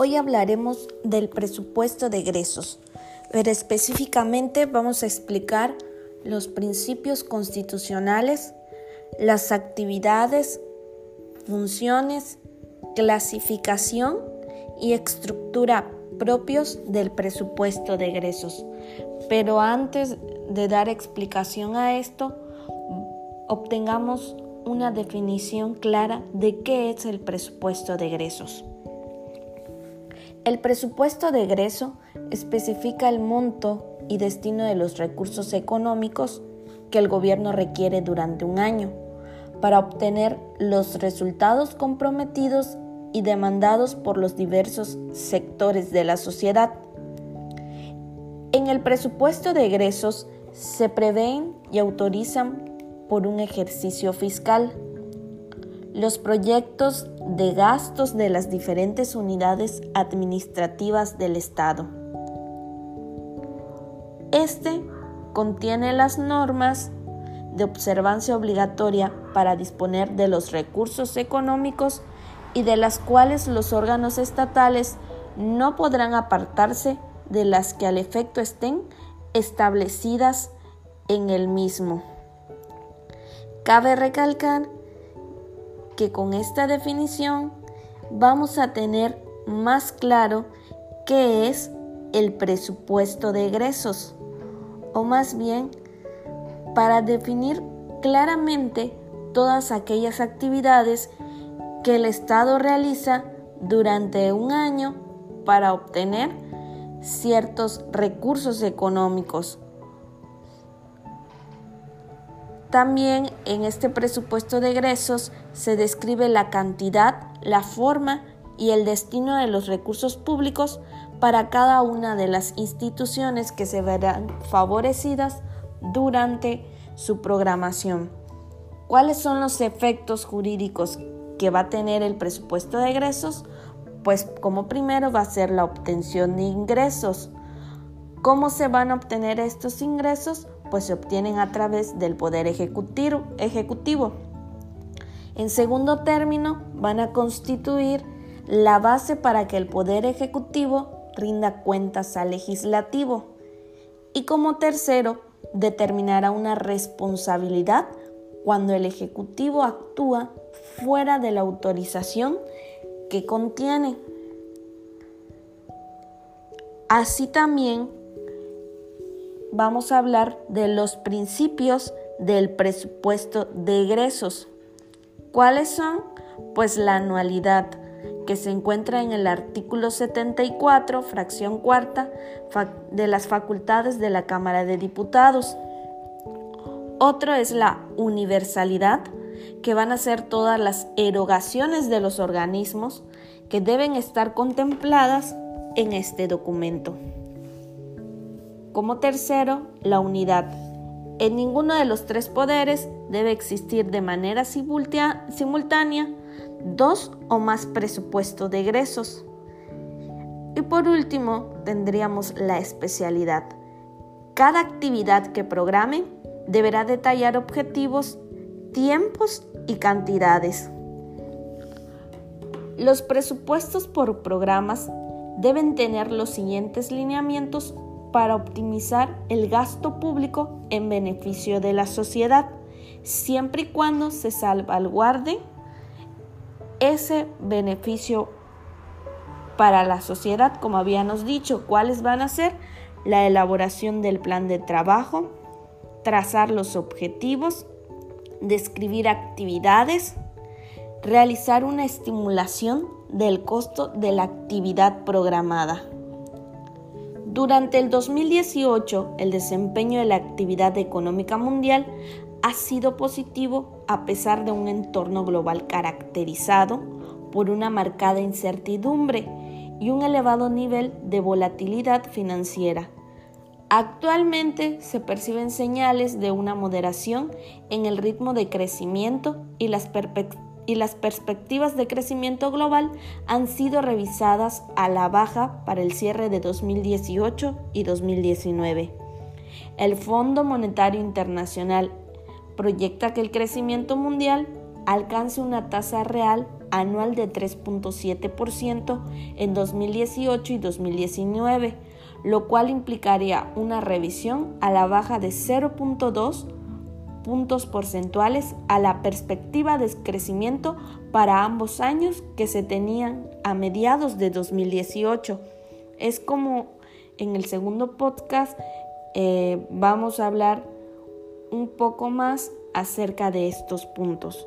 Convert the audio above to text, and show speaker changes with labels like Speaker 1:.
Speaker 1: Hoy hablaremos del presupuesto de egresos, pero específicamente vamos a explicar los principios constitucionales, las actividades, funciones, clasificación y estructura propios del presupuesto de egresos. Pero antes de dar explicación a esto, obtengamos una definición clara de qué es el presupuesto de egresos. El presupuesto de egreso especifica el monto y destino de los recursos económicos que el gobierno requiere durante un año para obtener los resultados comprometidos y demandados por los diversos sectores de la sociedad. En el presupuesto de egresos se prevén y autorizan por un ejercicio fiscal los proyectos de gastos de las diferentes unidades administrativas del Estado. Este contiene las normas de observancia obligatoria para disponer de los recursos económicos y de las cuales los órganos estatales no podrán apartarse de las que al efecto estén establecidas en el mismo. Cabe recalcar que con esta definición vamos a tener más claro qué es el presupuesto de egresos, o más bien para definir claramente todas aquellas actividades que el Estado realiza durante un año para obtener ciertos recursos económicos. También en este presupuesto de egresos se describe la cantidad, la forma y el destino de los recursos públicos para cada una de las instituciones que se verán favorecidas durante su programación. ¿Cuáles son los efectos jurídicos que va a tener el presupuesto de egresos, pues como primero va a ser la obtención de ingresos. ¿Cómo se van a obtener estos ingresos? Pues se obtienen a través del poder ejecutivo. En segundo término, van a constituir la base para que el poder ejecutivo rinda cuentas al legislativo. Y como tercero, determinará una responsabilidad cuando el ejecutivo actúa fuera de la autorización que contiene. Así también vamos a hablar de los principios del presupuesto de egresos. ¿Cuáles son? Pues la anualidad, que se encuentra en el artículo 74, fracción cuarta, de las facultades de la Cámara de Diputados. Otro es la universalidad, que van a ser todas las erogaciones de los organismos que deben estar contempladas en este documento. Como tercero, la unidad. En ninguno de los tres poderes debe existir de manera simultánea dos o más presupuestos de egresos. Y por último, tendríamos la especialidad. Cada actividad que programe deberá detallar objetivos tiempos y cantidades. Los presupuestos por programas deben tener los siguientes lineamientos para optimizar el gasto público en beneficio de la sociedad, siempre y cuando se salvaguarde ese beneficio para la sociedad, como habíamos dicho, cuáles van a ser la elaboración del plan de trabajo, trazar los objetivos, describir actividades, realizar una estimulación del costo de la actividad programada. Durante el 2018, el desempeño de la actividad económica mundial ha sido positivo a pesar de un entorno global caracterizado por una marcada incertidumbre y un elevado nivel de volatilidad financiera. Actualmente se perciben señales de una moderación en el ritmo de crecimiento y las, perspectivas de crecimiento global han sido revisadas a la baja para el cierre de 2018 y 2019. El Fondo Monetario Internacional proyecta que el crecimiento mundial alcance una tasa real anual de 3.7% en 2018 y 2019, lo cual implicaría una revisión a la baja de 0.2 puntos porcentuales a la perspectiva de crecimiento para ambos años que se tenían a mediados de 2018. Es como en el segundo podcast eh, vamos a hablar un poco más acerca de estos puntos.